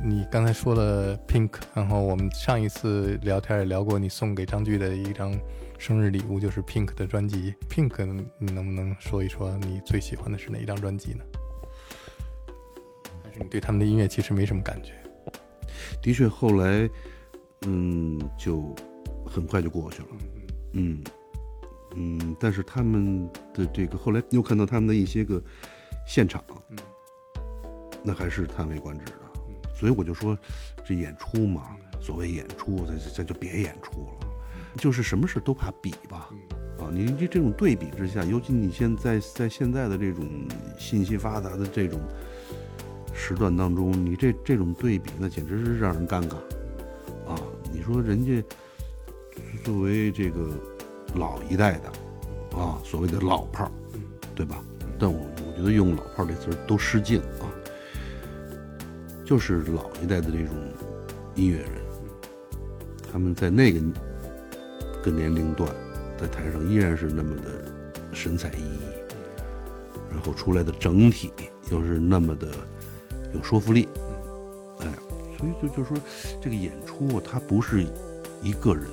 你刚才说了 Pink，然后我们上一次聊天也聊过，你送给张炬的一张生日礼物就是 Pink 的专辑。Pink，你能不能说一说你最喜欢的是哪一张专辑呢？还是你对他们的音乐其实没什么感觉？的确，后来，嗯，就很快就过去了，嗯嗯，但是他们的这个后来又看到他们的一些个现场，那还是叹为观止的。所以我就说，这演出嘛，所谓演出，咱咱就别演出了，就是什么事都怕比吧，啊，你这这种对比之下，尤其你现在在现在的这种信息发达的这种时段当中，你这这种对比，那简直是让人尴尬，啊，你说人家作为这个老一代的，啊，所谓的老炮儿，对吧？但我我觉得用“老炮儿”这词儿都失敬。啊。就是老一代的这种音乐人，他们在那个个年龄段，在台上依然是那么的神采奕奕，然后出来的整体又是那么的有说服力，哎，所以就就说这个演出它不是一个人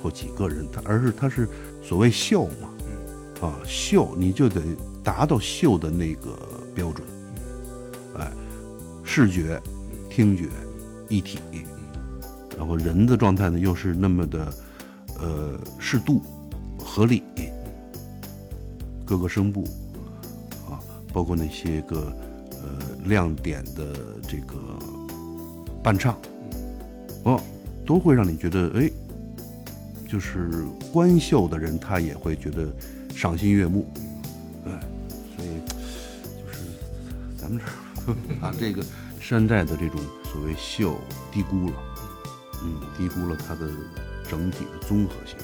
或几个人，它而是它是所谓秀嘛，啊秀你就得达到秀的那个标准，哎，视觉。听觉一体，然后人的状态呢又是那么的，呃，适度、合理，各个声部啊，包括那些个呃亮点的这个伴唱，哦，都会让你觉得哎，就是观秀的人他也会觉得赏心悦目，哎，所以就是咱们这儿 把这个。山寨的这种所谓秀低估了，嗯，低估了它的整体的综合性。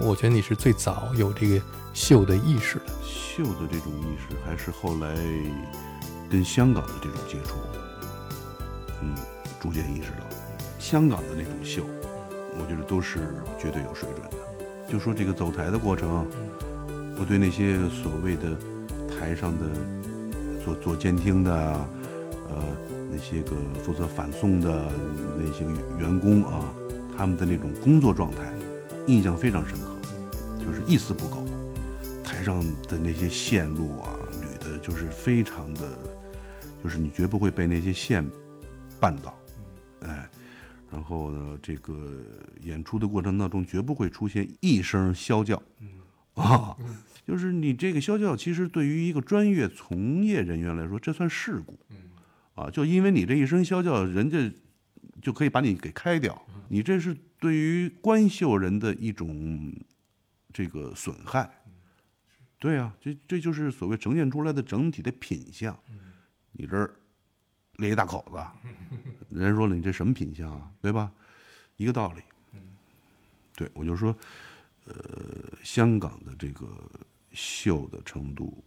我觉得你是最早有这个秀的意识的，秀的这种意识还是后来跟香港的这种接触，嗯，逐渐意识到，香港的那种秀，我觉得都是绝对有水准的。就说这个走台的过程，我对那些所谓的台上的做做监听的。呃，那些个负责反送的那些员工啊，他们的那种工作状态，印象非常深刻，就是一丝不苟。台上的那些线路啊，捋的就是非常的，就是你绝不会被那些线绊倒，哎。然后呢，这个演出的过程当中绝不会出现一声啸叫，啊，就是你这个啸叫，其实对于一个专业从业人员来说，这算事故。啊，就因为你这一声啸叫，人家就可以把你给开掉，你这是对于官秀人的一种这个损害。对啊，这这就是所谓呈现出来的整体的品相。你这儿裂一大口子，人家说了，你这什么品相啊？对吧？一个道理。对，我就说，呃，香港的这个秀的程度，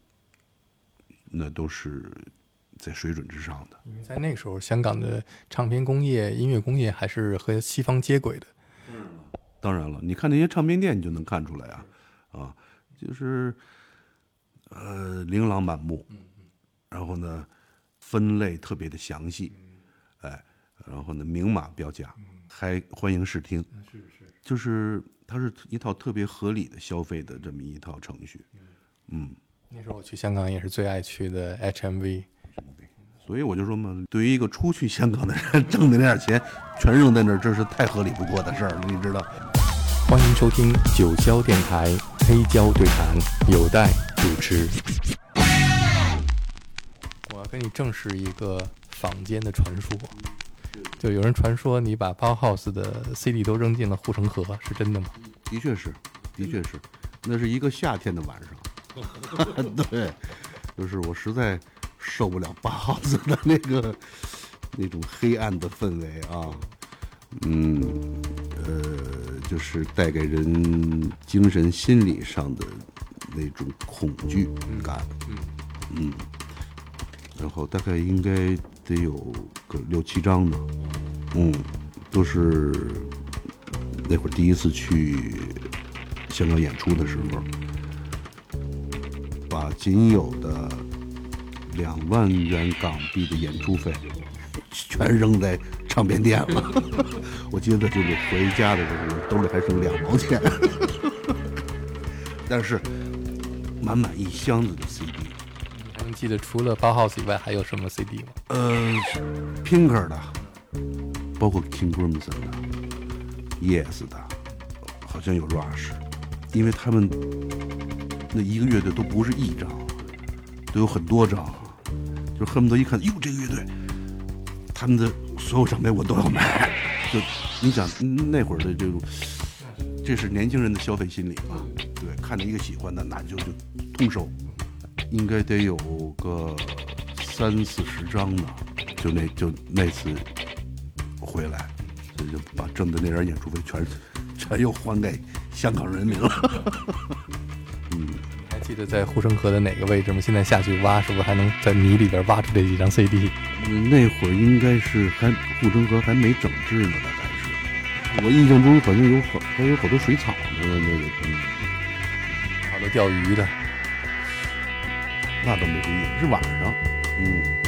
那都是。在水准之上的，因为在那个时候，香港的唱片工业、音乐工业还是和西方接轨的。当然了，你看那些唱片店，你就能看出来啊，啊，就是呃琳琅满目，然后呢分类特别的详细，哎，然后呢明码标价，还欢迎试听，是是，就是它是一套特别合理的消费的这么一套程序，嗯，那时候我去香港也是最爱去的 HMV。所以我就说嘛，对于一个出去香港的人，挣的那点钱全扔在那儿，这是太合理不过的事儿了，你知道？欢迎收听九霄电台黑胶对谈，有待主持。我要跟你证实一个坊间的传说，就有人传说你把包 house 的 CD 都扔进了护城河，是真的吗？的确是，的确是，那是一个夏天的晚上。对，就是我实在。受不了八号子的那个那种黑暗的氛围啊，嗯，呃，就是带给人精神心理上的那种恐惧感，嗯，然后大概应该得有个六七张吧，嗯，都是那会儿第一次去香港演出的时候，把仅有的。两万元港币的演出费，全扔在唱片店了。我记得就是回家的时候，兜里还剩两毛钱，但是满满一箱子的 CD。你还能记得除了八 house 以外还有什么 CD 吗？呃，Pinker 的，包括 King Crimson 的，Yes 的，好像有 Rush，因为他们那一个乐队都不是一张，都有很多张，就恨不得一看，哟，这个乐队，他们的所有唱片我都要买。就你想那会儿的这种，这是年轻人的消费心理嘛？对，看着一个喜欢的，那就就通收，应该得有个三四十张呢。就那就那次回来，就就把挣的那点演出费全全又还给香港人民了。记得在护城河的哪个位置吗？现在下去挖，是不是还能在泥里边挖出这几张 CD？那会儿应该是还护城河还没整治呢，大概是。我印象中好像有好还有好多水草呢，那个嗯，好多钓鱼的。那倒没注意，是晚上，嗯。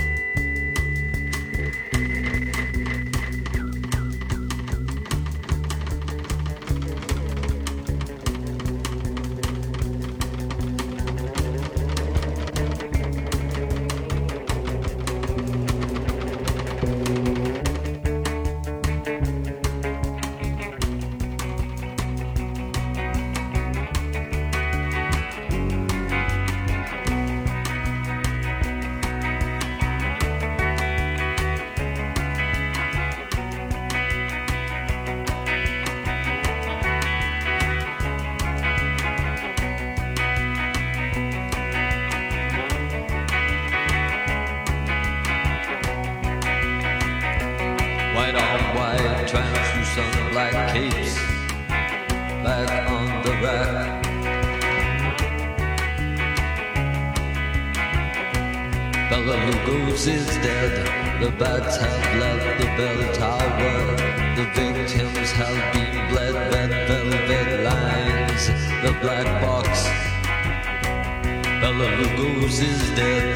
knows is dead.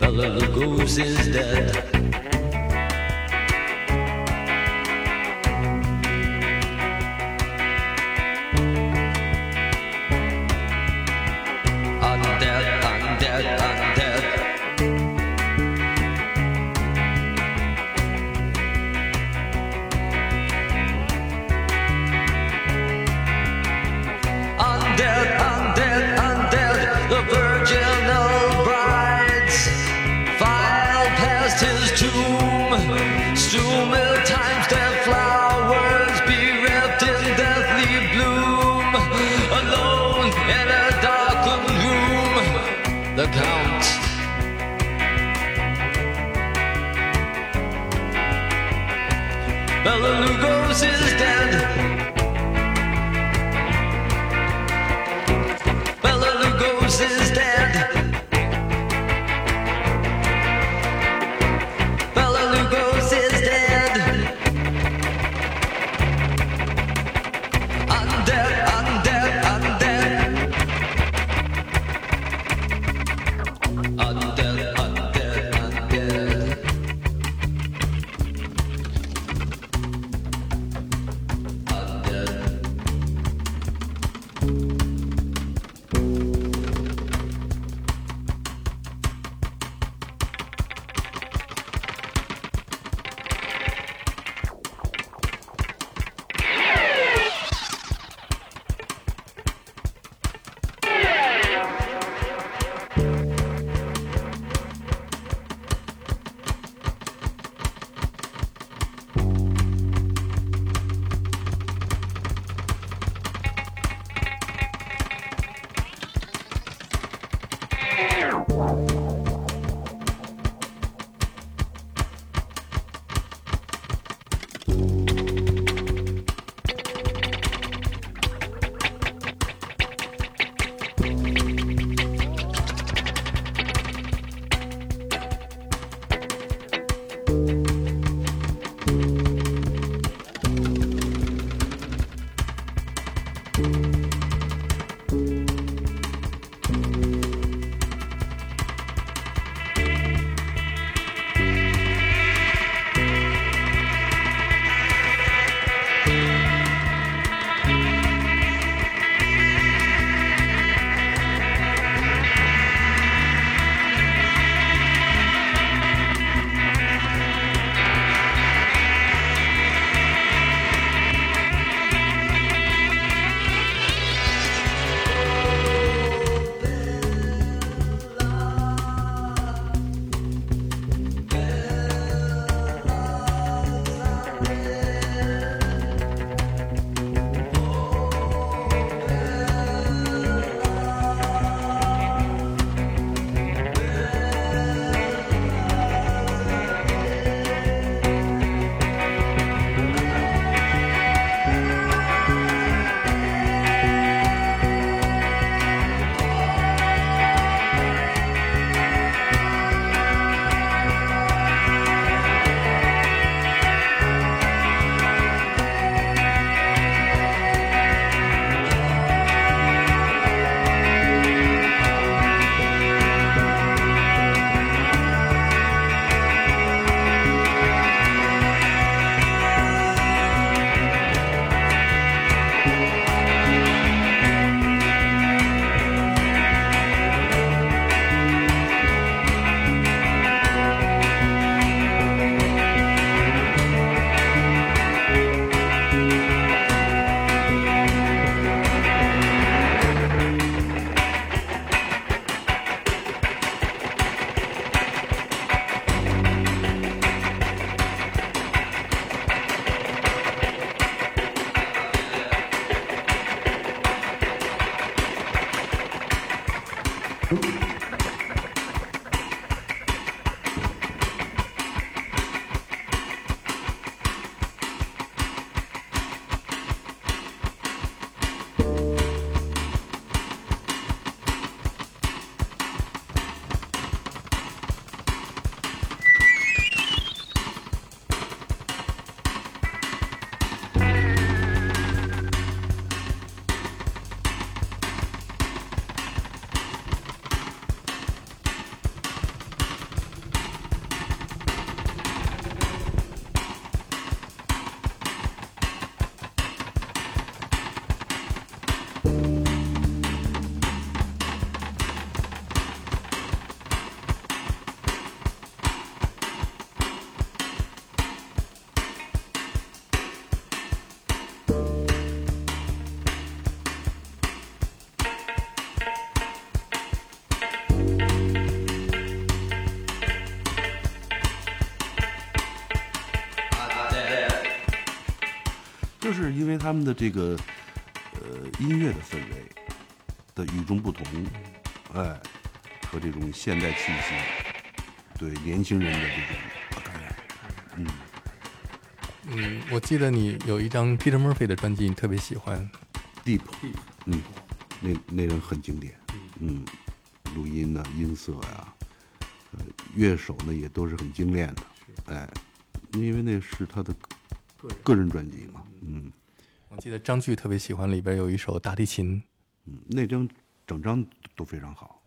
Bella Lugosi's dead. 就是因为他们的这个呃音乐的氛围的与众不同，哎，和这种现代气息，对年轻人的这种感染，嗯，嗯，我记得你有一张 Peter Murphy 的专辑，你特别喜欢。deep，嗯，那那人很经典，嗯，录音呐、音色呀、呃，乐手呢也都是很精炼的，哎，因为那是他的个人专辑嘛，嗯我记得张炬特别喜欢里边有一首大提琴，嗯，那张整张都非常好。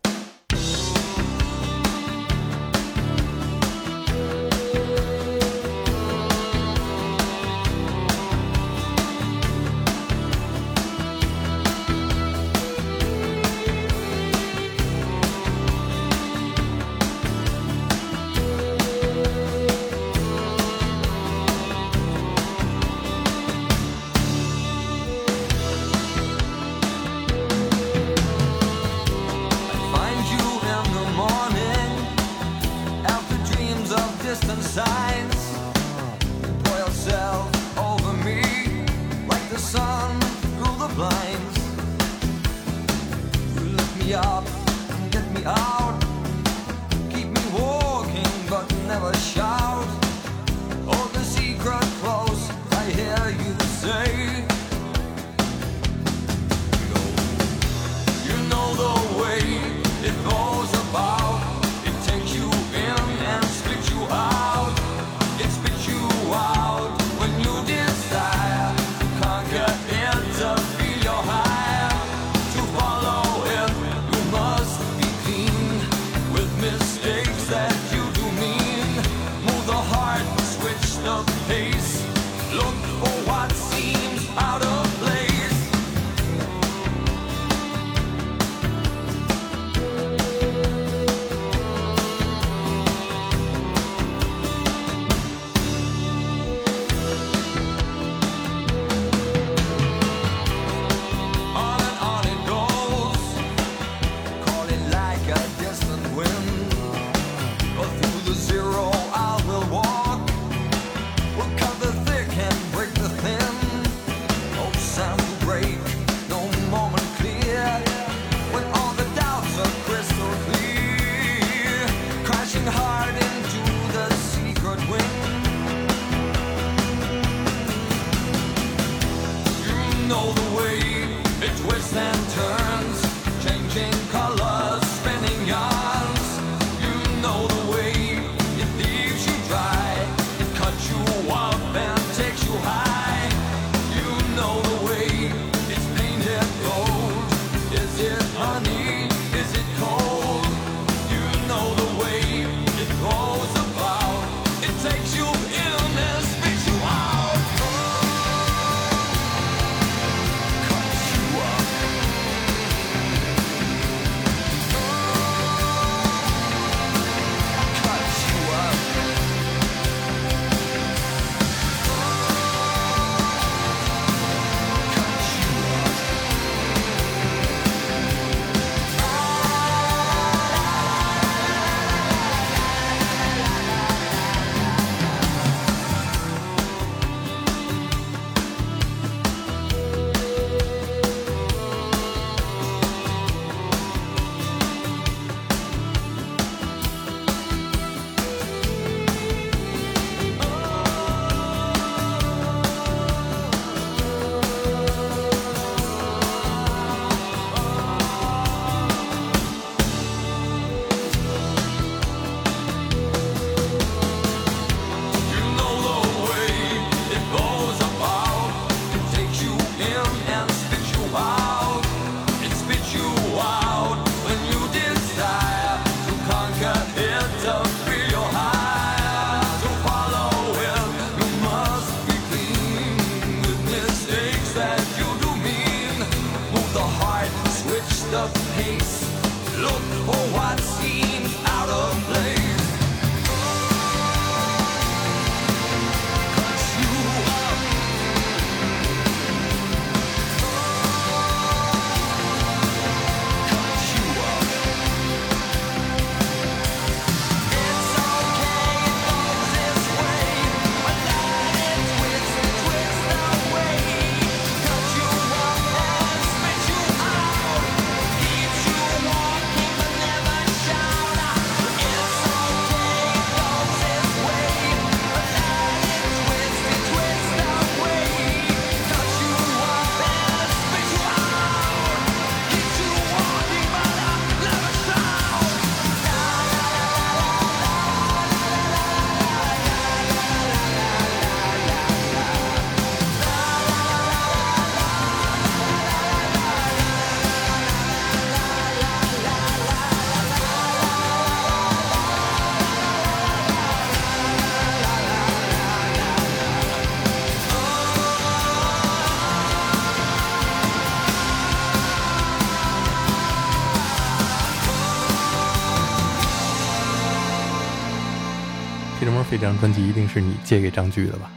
张专辑一定是你借给张炬的吧？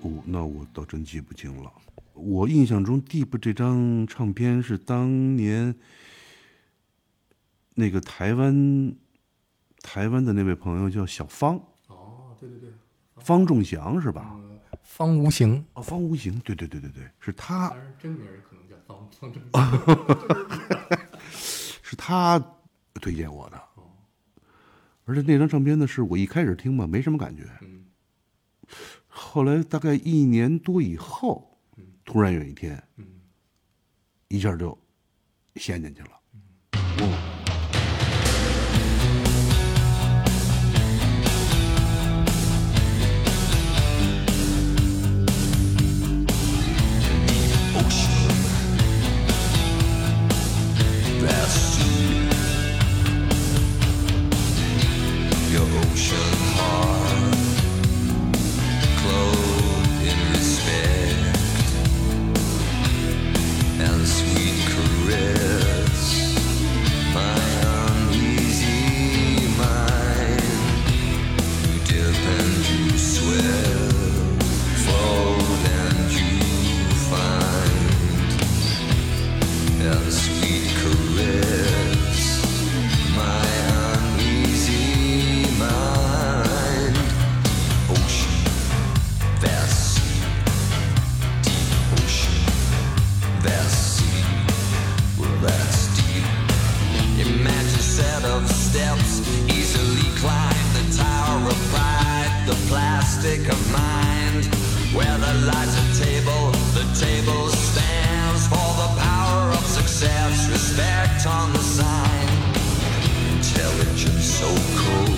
哦，那我倒真记不清了。我印象中，Deep 这张唱片是当年那个台湾台湾的那位朋友叫小方，哦，对对对，方仲祥是吧？方无形，哦，方无形，对对对对对，是他，真名可能叫方方正。是他推荐我的。而且那张唱片呢，是我一开始听吧，没什么感觉。后来大概一年多以后，突然有一天，一下就陷进去了。Where the lies a table, the table stands for the power of success. Respect on the sign. Intelligence so cool.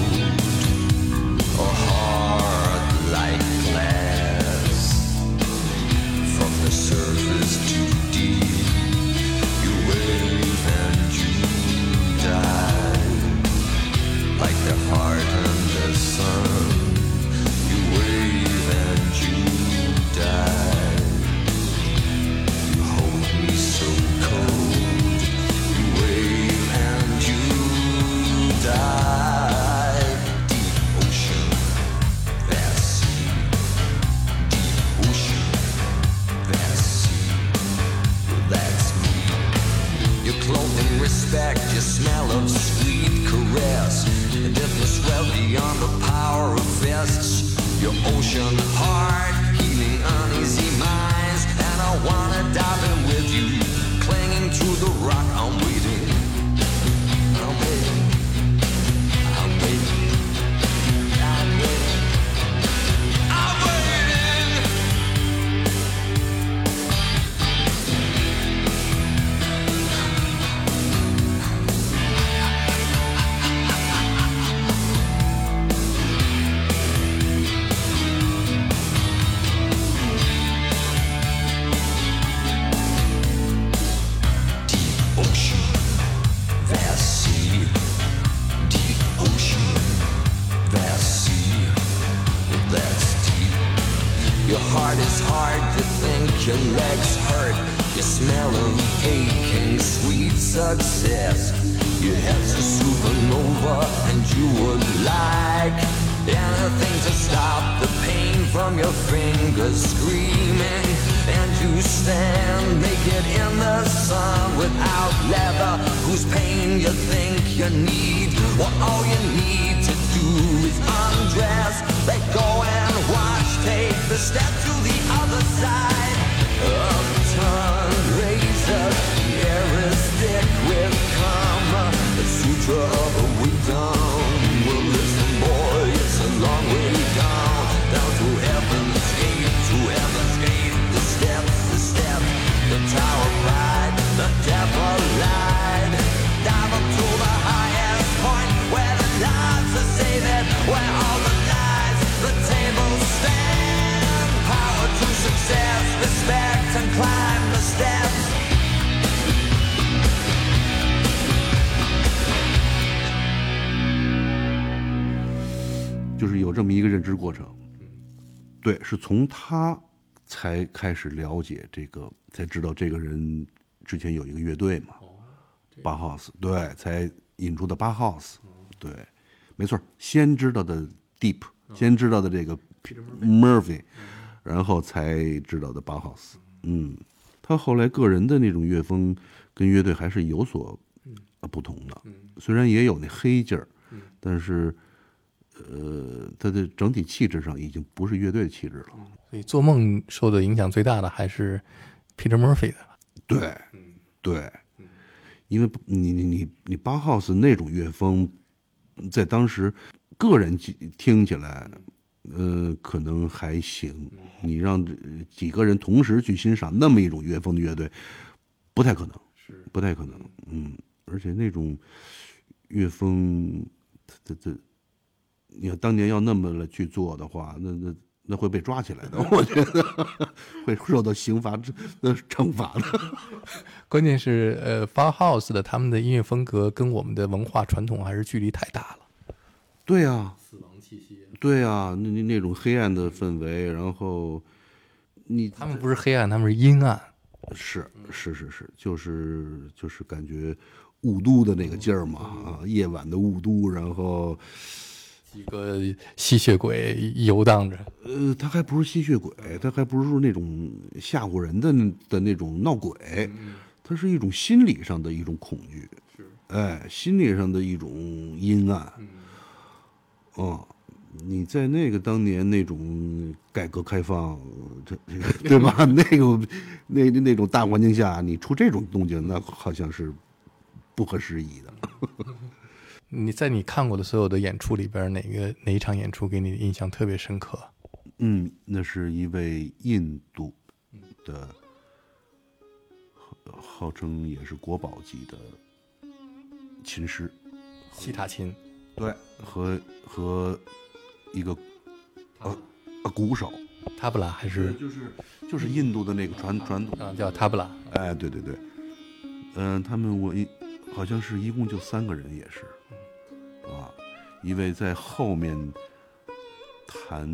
就是有这么一个认知过程。对，是从他才开始了解这个，才知道这个人之前有一个乐队嘛，八 house，对，才引出的八 house，对，没错，先知道的 Deep，先知道的这个 Murphy，然后才知道的八 house，嗯，他后来个人的那种乐风跟乐队还是有所呃不同的，虽然也有那黑劲儿，但是。呃，他的整体气质上已经不是乐队的气质了。所以做梦受的影响最大的还是 Peter Murphy 的。对，对，因为你你你你八 house 那种乐风，在当时个人听听起来，呃，可能还行。你让几个人同时去欣赏那么一种乐风的乐队，不太可能，是不太可能。嗯，而且那种乐风，这这，你要当年要那么了去做的话，那那那会被抓起来的，我觉得会受到刑罚的惩罚的。关键是呃 f a r House 的他们的音乐风格跟我们的文化传统还是距离太大了。对啊、死亡气息，对啊、那那那种黑暗的氛围，然后你他们不是黑暗，他们是阴暗。是是是是，就是就是感觉雾都的那个劲儿嘛啊，夜晚的雾都，然后几个吸血鬼游荡着，呃，他还不是吸血鬼，他还不是那种吓唬人的的那种闹鬼，他是一种心理上的一种恐惧，哎，心理上的一种阴暗，哦，你在那个当年那种改革开放，这这个对吧？那个那那种大环境下，你出这种动静，那好像是不合时宜的。你在你看过的所有的演出里边，哪个哪一场演出给你的印象特别深刻？嗯，那是一位印度的，号号称也是国宝级的琴师，西塔琴，对，和和一个呃呃鼓手，塔布拉还是就是就是印度的那个传传统，啊叫塔布拉？哎，对对对，嗯、他们我一好像是一共就三个人，也是，啊，一位在后面弹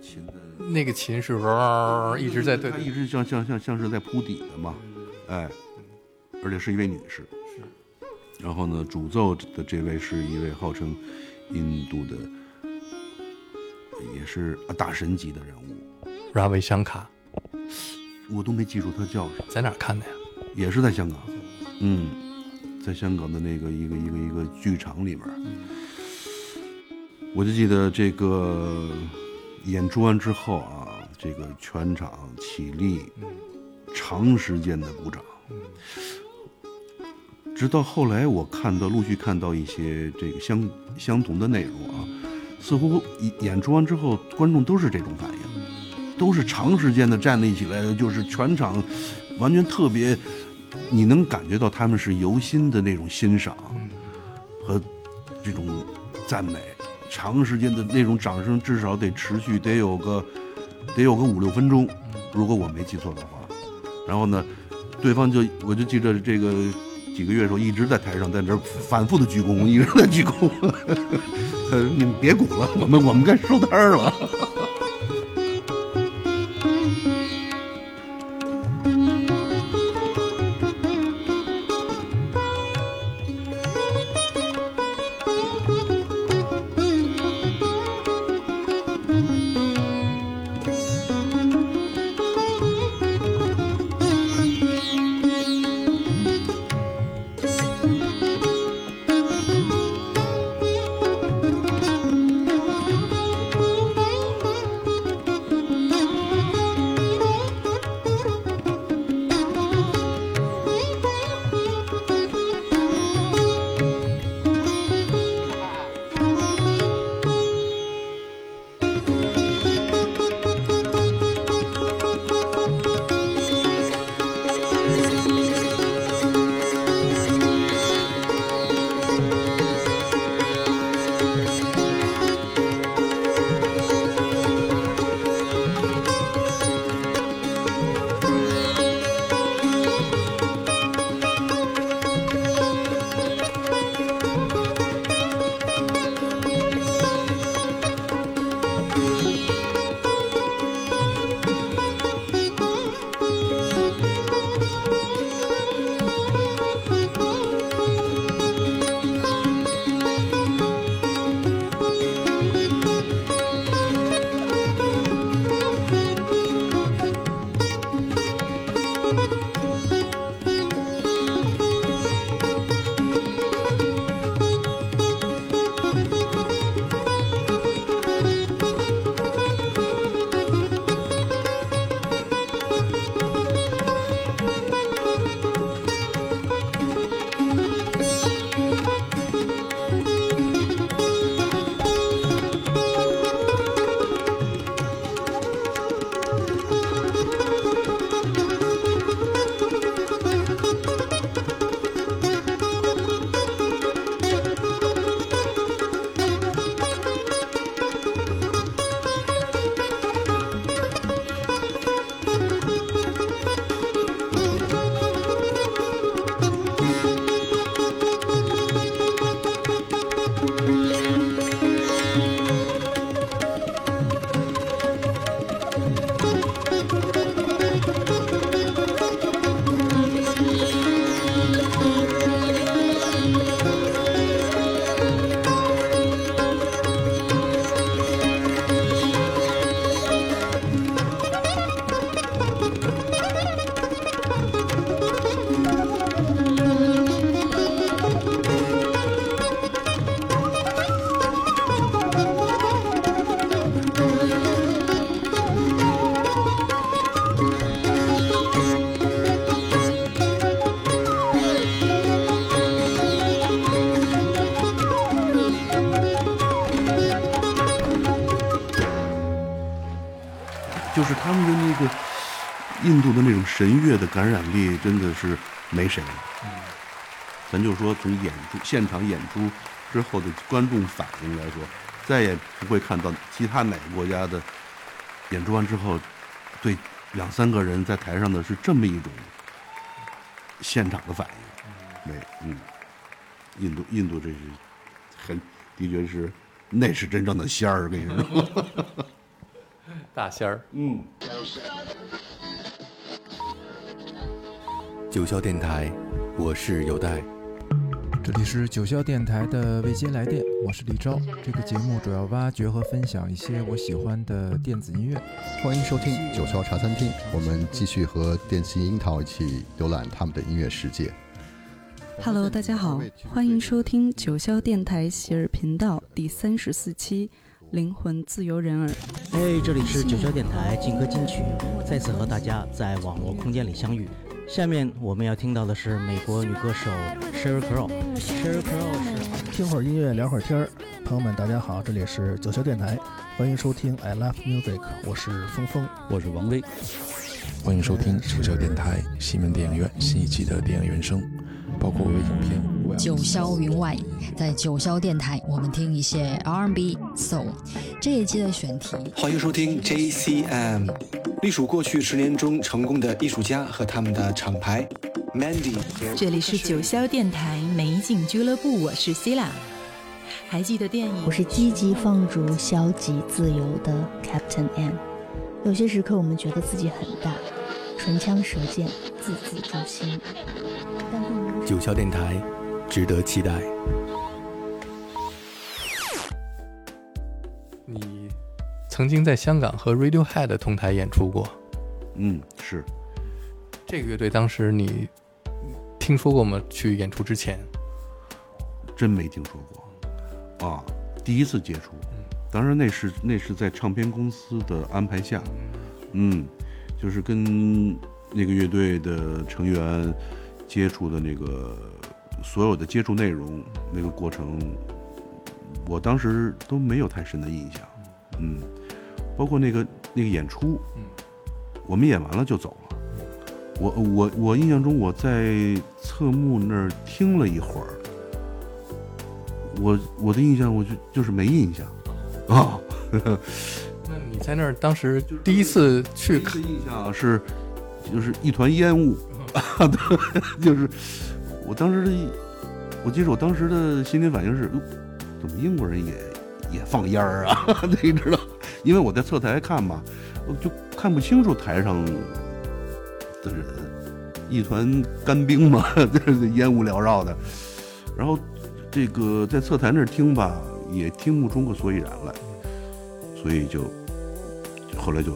琴的。那个琴是嗡一直在对他一直像像像像是在铺底的嘛，哎，而且是一位女士。是。然后呢，主奏的这位是一位号称印度的，也是啊大神级的人物，Ravi 香卡，我都没记住他叫什么，在哪看的呀？也是在香港。嗯，在香港的那个一个一个一个剧场里面，我就记得这个演出完之后啊，这个全场起立，长时间的鼓掌。直到后来，我看到陆续看到一些这个相相同的内容啊，似乎演出完之后，观众都是这种反应，都是长时间的站立起来，就是全场完全特别，你能感觉到他们是由心的那种欣赏和这种赞美，长时间的那种掌声至少得持续得有个得有个五六分钟，如果我没记错的话。然后呢，对方就我就记着这个几个月的时候一直在台上在那儿反复的鞠躬，一直在鞠躬。呃，你们别鼓了，我们我们该收摊儿了。印度的那种神乐的感染力，真的是没谁了。咱就说从演出现场演出之后的观众反应来说，再也不会看到其他哪个国家的演出完之后，对两三个人在台上的是这么一种现场的反应。没，嗯，印度印度这是很的确是那是真正的仙儿，跟你说。大仙儿。嗯。九霄电台，我是有代。这里是九霄电台的未接来电，我是李昭。这个节目主要挖掘和分享一些我喜欢的电子音乐。欢迎收听九霄茶餐厅，我们继续和电信樱桃一起浏览他们的音乐世界。Hello，大家好，欢迎收听九霄电台喜儿频道第三十四期《灵魂自由人儿》。哎，这里是九霄电台劲歌金曲，再次和大家在网络空间里相遇。下面我们要听到的是美国女歌手 Sheryl Crow。Sheryl Crow 是听会儿音乐，聊会儿天儿。朋友们，大家好，这里是九霄电台，欢迎收听 I Love Music，我是峰峰。我是王威，欢迎收听九霄电台西门电影院新一期的电影原声，包括微影片。九霄云外，在九霄电台，我们听一些 R&B、Soul。这一期的选题，欢迎收听 JCM，隶属过去十年中成功的艺术家和他们的厂牌 Mandy。这里是九霄电台美景俱乐部，我是 Sila。还记得电影？我是积极放逐、消极自由的 Captain M。有些时刻，我们觉得自己很大，唇枪舌剑，字字诛心。但不能九霄电台，值得期待。你曾经在香港和 Radiohead 同台演出过，嗯，是。这个乐队当时你听说过吗？去演出之前，真没听说过。啊，第一次接触。当然那是那是在唱片公司的安排下，嗯，就是跟那个乐队的成员接触的那个所有的接触内容那个过程，我当时都没有太深的印象，嗯，包括那个那个演出，我们演完了就走了。我我我印象中我在侧幕那儿听了一会儿，我我的印象我就就是没印象。啊，那你在那儿当时第一次去看，印象是就是一团烟雾，就是我当时的，我记得我当时的心理反应是，怎么英国人也也放烟儿啊？你知道，因为我在侧台看嘛，我就看不清楚台上的人，一团干冰嘛，就是烟雾缭绕的。然后这个在侧台那儿听吧。也听不出个所以然来，所以就后来就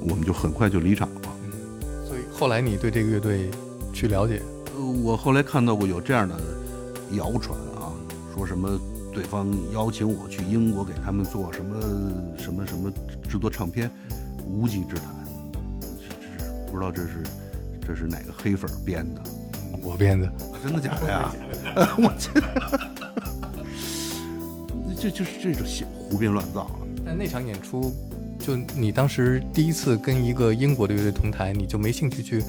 我们就很快就离场了。所以后来你对这个乐队去了解？呃，我后来看到过有这样的谣传啊，说什么对方邀请我去英国给他们做什么什么什么制作唱片，无稽之谈。这这不知道这是这是哪个黑粉编的？我编的？真的假的呀？我这。这就是这种胡编乱造了。但那场演出，就你当时第一次跟一个英国的乐队同台，你就没兴趣去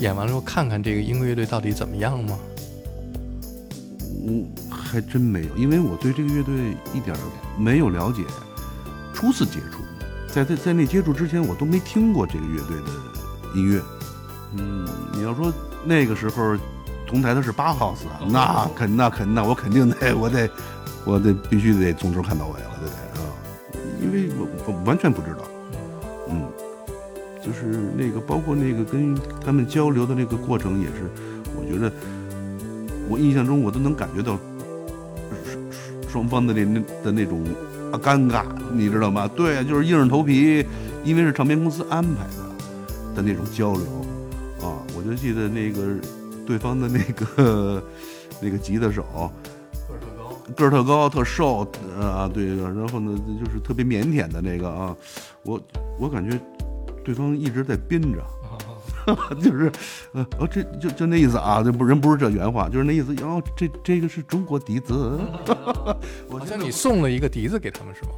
演完了之后看看这个英国乐队到底怎么样吗？我还真没有，因为我对这个乐队一点没有了解，初次接触，在在在那接触之前，我都没听过这个乐队的音乐。嗯，你要说那个时候同台的是八 house，那肯那肯那我肯定得 我得。我得必须得从头看到尾了，对不对啊？因为我我完全不知道，嗯，就是那个包括那个跟他们交流的那个过程也是，我觉得我印象中我都能感觉到双方的那那的那种啊尴尬，你知道吗？对，就是硬着头皮，因为是唱片公司安排的的那种交流啊。我就记得那个对方的那个那个吉他手。个儿特高，特瘦啊，对，然后呢，就是特别腼腆的那个啊，我我感觉对方一直在憋着，就是呃哦，这就就那意思啊，这不人不是这原话，就是那意思。哦，这这个是中国笛子，好像你送了一个笛子给他们是吗？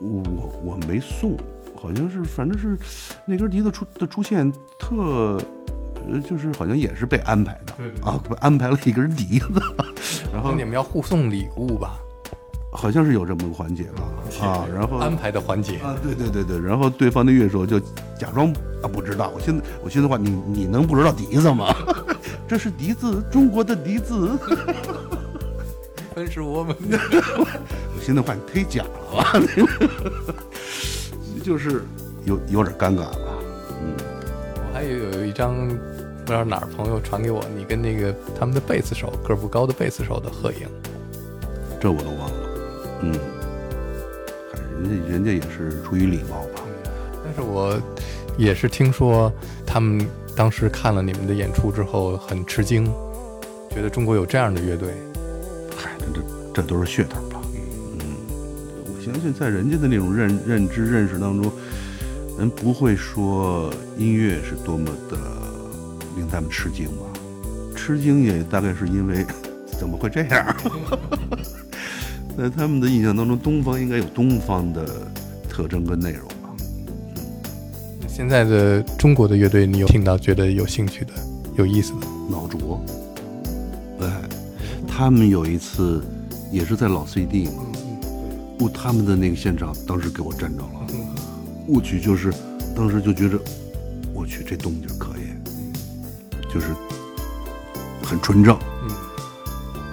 我我没送，好像是，反正是那根笛子出的出现特。呃，就是好像也是被安排的啊，安排了一根笛子，然后你们要互送礼物吧？好像是有这么个环节吧？啊，然后安排的环节啊，对对对对，然后对方的乐手就假装啊不知道。我现在我现在话，你你能不知道笛子吗？这是笛子，中国的笛子。分是我们的。我现在话你忒假了吧？就是有有点尴尬吧。嗯，我还有有一张。不知道哪儿朋友传给我，你跟那个他们的贝斯手个不高的贝斯手的合影，这我都忘了。嗯，人家人家也是出于礼貌吧。但是我也是听说他们当时看了你们的演出之后很吃惊，觉得中国有这样的乐队，嗨，这这这都是噱头吧？嗯，我相信在人家的那种认认知认识当中，人不会说音乐是多么的令他们吃惊吧？吃惊也大概是因为 怎么会这样？在他们的印象当中，东方应该有东方的特征跟内容吧？现在的中国的乐队，你有听到觉得有兴趣的、有意思的？老卓，哎，他们有一次也是在老 CD 嘛，我他们的那个现场，当时给我震着了，我去，就是当时就觉着，我去这动静可以，就是很纯正，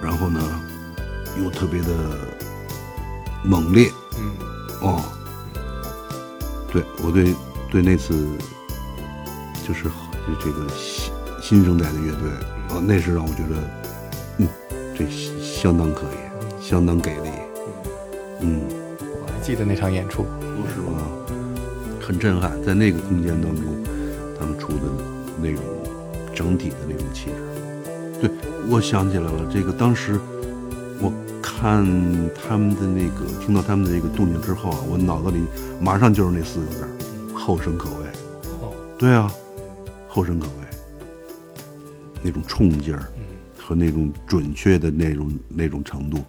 然后呢又特别的猛烈，嗯，哦，对我对对那次就是就这个新新生代的乐队啊，那是让我觉得，嗯，这相当可以，相当给力，嗯，我还记得那场演出，是吗？很震撼，在那个空间当中，他们出的那种整体的那种气质。对，我想起来了，这个当时我看他们的那个，听到他们的那个动静之后啊，我脑子里马上就是那四个字儿：后生可畏。对啊，后生可畏，那种冲劲儿和那种准确的那种那种程度，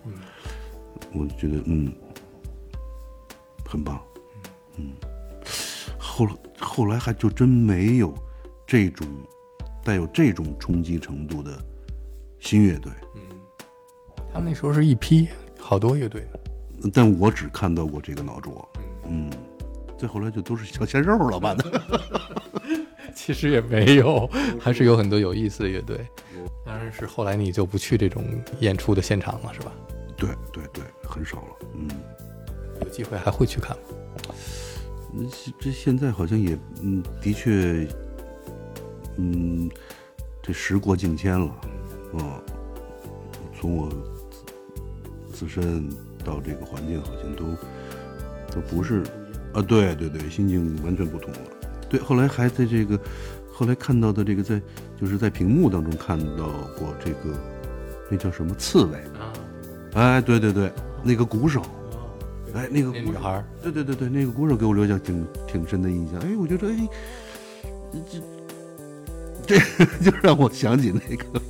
我觉得嗯，很棒，嗯。后后来还就真没有这种带有这种冲击程度的新乐队，他们那时候是一批好多乐队呢。但我只看到过这个脑浊，嗯，再后来就都是小鲜肉了吧？其实也没有，还是有很多有意思的乐队。当然是后来你就不去这种演出的现场了，是吧？对对对，很少了，嗯，有机会还会去看吗？嗯这现在好像也，嗯，的确，嗯，这时过境迁了，啊，从我自自身到这个环境，好像都都不是，啊，对对对，心境完全不同了。对，后来还在这个，后来看到的这个在，就是在屏幕当中看到过这个，那叫什么刺猬啊？哎，对对对，那个鼓手。哎，那个女孩，对对对对，那个鼓手给我留下挺挺深的印象。哎，我觉得哎，这 这 就让我想起那个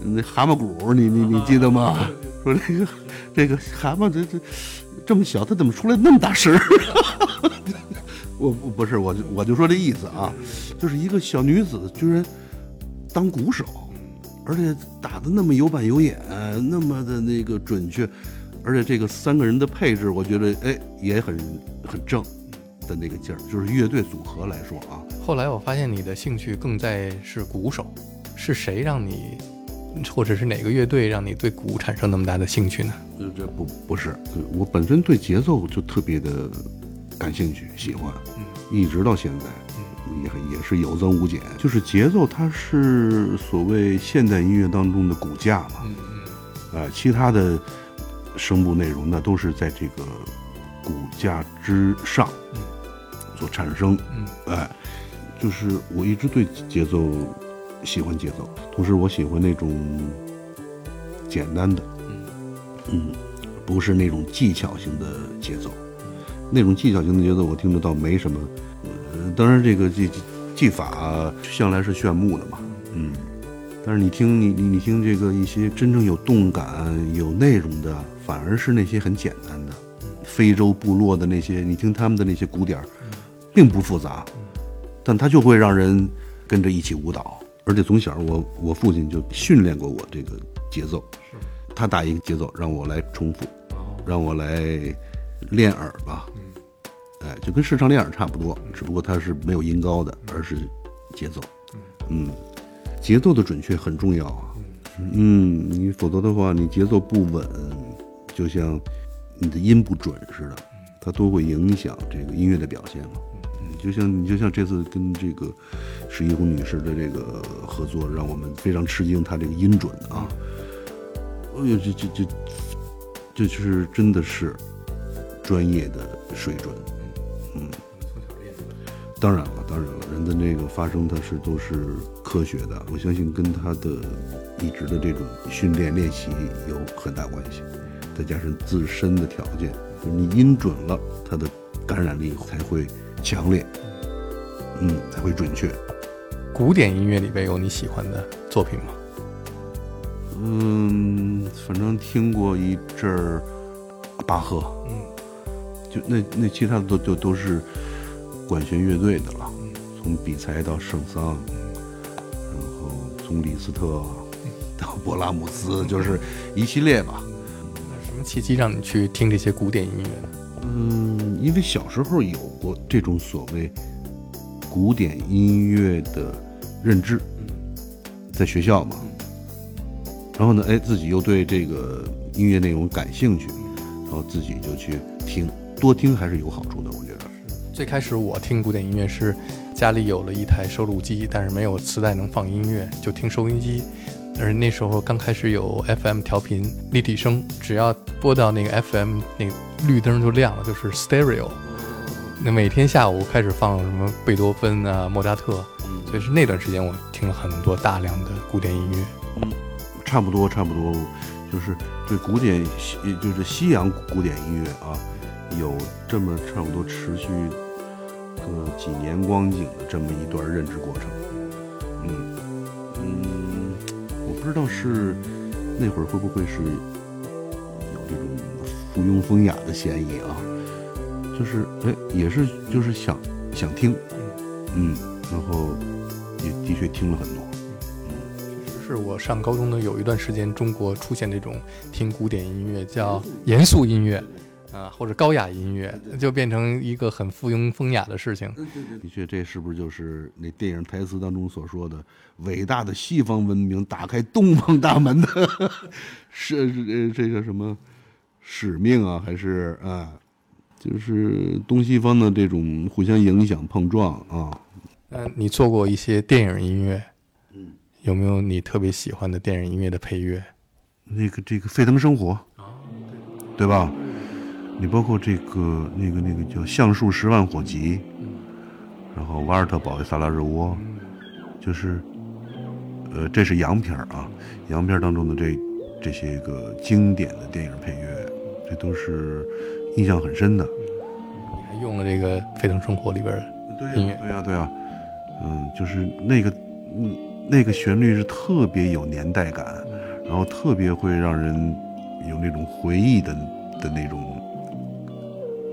那蛤蟆鼓，你你你记得吗？说这个这个蛤蟆这这这么小，它怎么出来那么大声？我不不是，我就我就说这意思啊，就是一个小女子居然当鼓手，而且打的那么有板有眼，那么的那个准确。而且这个三个人的配置，我觉得哎也很很正的那个劲儿，就是乐队组合来说啊。后来我发现你的兴趣更在是鼓手，是谁让你，或者是哪个乐队让你对鼓产生那么大的兴趣呢？呃，这不不是，我本身对节奏就特别的感兴趣，喜欢，一直到现在，也也是有增无减。就是节奏，它是所谓现代音乐当中的骨架嘛，呃，其他的。声部内容那都是在这个骨架之上所产生，哎，就是我一直对节奏喜欢节奏，同时我喜欢那种简单的，嗯，不是那种技巧型的节奏，那种技巧型的节奏我听得到没什么，呃，当然这个技技法向来是炫目的嘛，嗯。但是你听你你你听这个一些真正有动感、有内容的，反而是那些很简单的非洲部落的那些，你听他们的那些鼓点儿，并不复杂，但它就会让人跟着一起舞蹈。而且从小我我父亲就训练过我这个节奏，他打一个节奏让我来重复，让我来练耳吧，哎，就跟视唱练耳差不多，只不过它是没有音高的，而是节奏，嗯。节奏的准确很重要啊，嗯，你否则的话，你节奏不稳，就像你的音不准似的，它都会影响这个音乐的表现嘛。嗯，就像你就像这次跟这个史一红女士的这个合作，让我们非常吃惊，她这个音准啊，哎呦，这这这，这就是真的是专业的水准，嗯，当然了，当然了，人的那个发声它是都是科学的，我相信跟他的一直的这种训练练习有很大关系，再加上自身的条件，就是你音准了，它的感染力才会强烈，嗯，才会准确。古典音乐里边有你喜欢的作品吗？嗯，反正听过一阵儿巴赫，嗯，就那那其他的都就都是管弦乐队的了，从比才到圣桑，然后从李斯特到勃拉姆斯，就是一系列吧。什么契机让你去听这些古典音乐呢？嗯，因为小时候有过这种所谓古典音乐的认知，在学校嘛。然后呢，哎，自己又对这个音乐内容感兴趣，然后自己就去听，多听还是有好处的，我觉得。最开始我听古典音乐是家里有了一台收录机，但是没有磁带能放音乐，就听收音机。而那时候刚开始有 FM 调频立体声，只要播到那个 FM，那个绿灯就亮了，就是 stereo。那每天下午开始放什么贝多芬啊、莫扎特，所以是那段时间我听了很多大量的古典音乐。嗯，差不多，差不多，就是对古典西，就是西洋古典音乐啊，有这么差不多持续个几年光景的这么一段认知过程。嗯不知道是那会儿会不会是有这种附庸风雅的嫌疑啊？就是哎，也是就是想想听，嗯，然后也的确听了很多。是我上高中的有一段时间，中国出现这种听古典音乐叫严肃音乐，啊，或者高雅音乐，就变成一个很附庸风雅的事情。的确，这是不是就是那电影台词当中所说的伟大的西方文明打开东方大门的是呃这个什么使命啊？还是啊，就是东西方的这种互相影响碰撞啊？嗯，你做过一些电影音乐，嗯有没有你特别喜欢的电影音乐的配乐？那个这个沸腾生活，对吧？你包括这个那个那个叫橡树十万火急，然后瓦尔特保卫萨拉热窝，就是呃，这是洋片儿啊，洋片儿当中的这这些个经典的电影配乐，这都是印象很深的。你还用了这个《沸腾生活》里边的音乐，对呀、对呀、嗯，就是那个嗯那个旋律是特别有年代感，然后特别会让人有那种回忆的的那种啊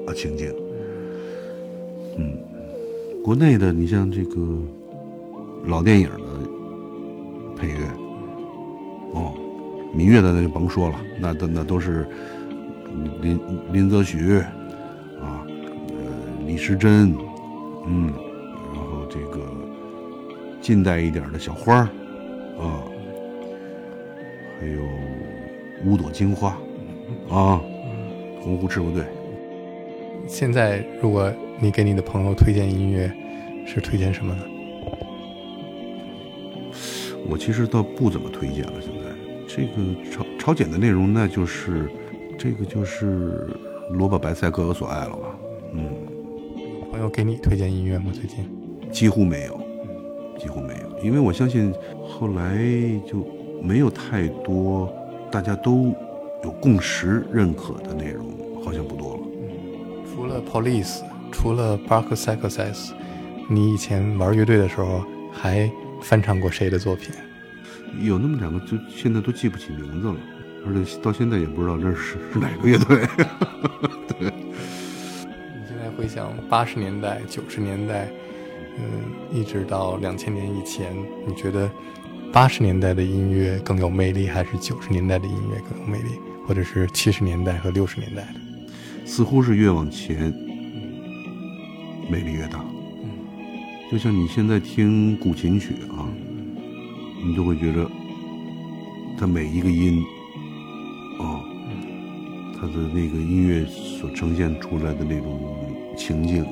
啊情景。嗯，国内的你像这个老电影的配乐，哦，民乐的那就甭说了，那都那都是林林则徐啊，呃，李时珍，嗯，然后这个近代一点的小花儿啊，还有五朵金花啊，洪湖赤卫队。现在如果你给你的朋友推荐音乐，是推荐什么呢？我其实倒不怎么推荐了，现在这个朝朝鲜的内容，那就是这个就是萝卜白菜各有所爱了吧？嗯，朋友给你推荐音乐吗？最近几乎没有，几乎没有，因为我相信后来就没有太多大家都有共识认可的内容，Police，除了 Bark Psychosis，你以前玩乐队的时候还翻唱过谁的作品？有那么两个，就现在都记不起名字了，而且到现在也不知道这是是哪个乐队。对，你现在回想八十年代、九十年代，嗯，一直到两千年以前，你觉得八十年代的音乐更有魅力，还是九十年代的音乐更有魅力，或者是七十年代和六十年代的？似乎是越往前，魅力越大。就像你现在听古琴曲啊，你就会觉得它每一个音，哦，它的那个音乐所呈现出来的那种情境，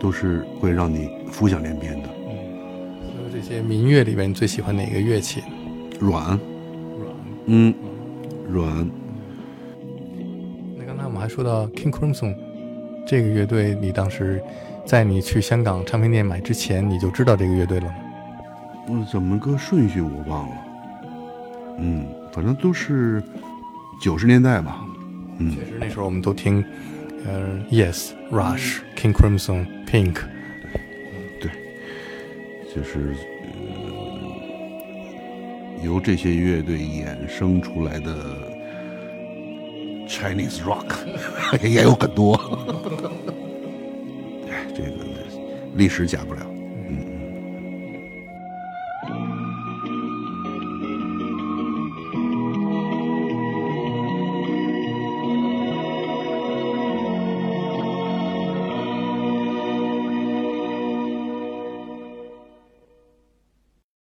都是会让你浮想联翩的。所有这些民乐里边，你最喜欢哪个乐器？软，软，嗯，软。说到 King Crimson 这个乐队，你当时在你去香港唱片店买之前，你就知道这个乐队了吗？嗯，怎么个顺序我忘了。嗯，反正都是九十年代吧。嗯，确实那时候我们都听，呃，Yes、Rush、King Crimson、Pink。对，就是、呃由这些乐队衍生出来的 Chinese rock 也有很多。哎，这个历史讲不了。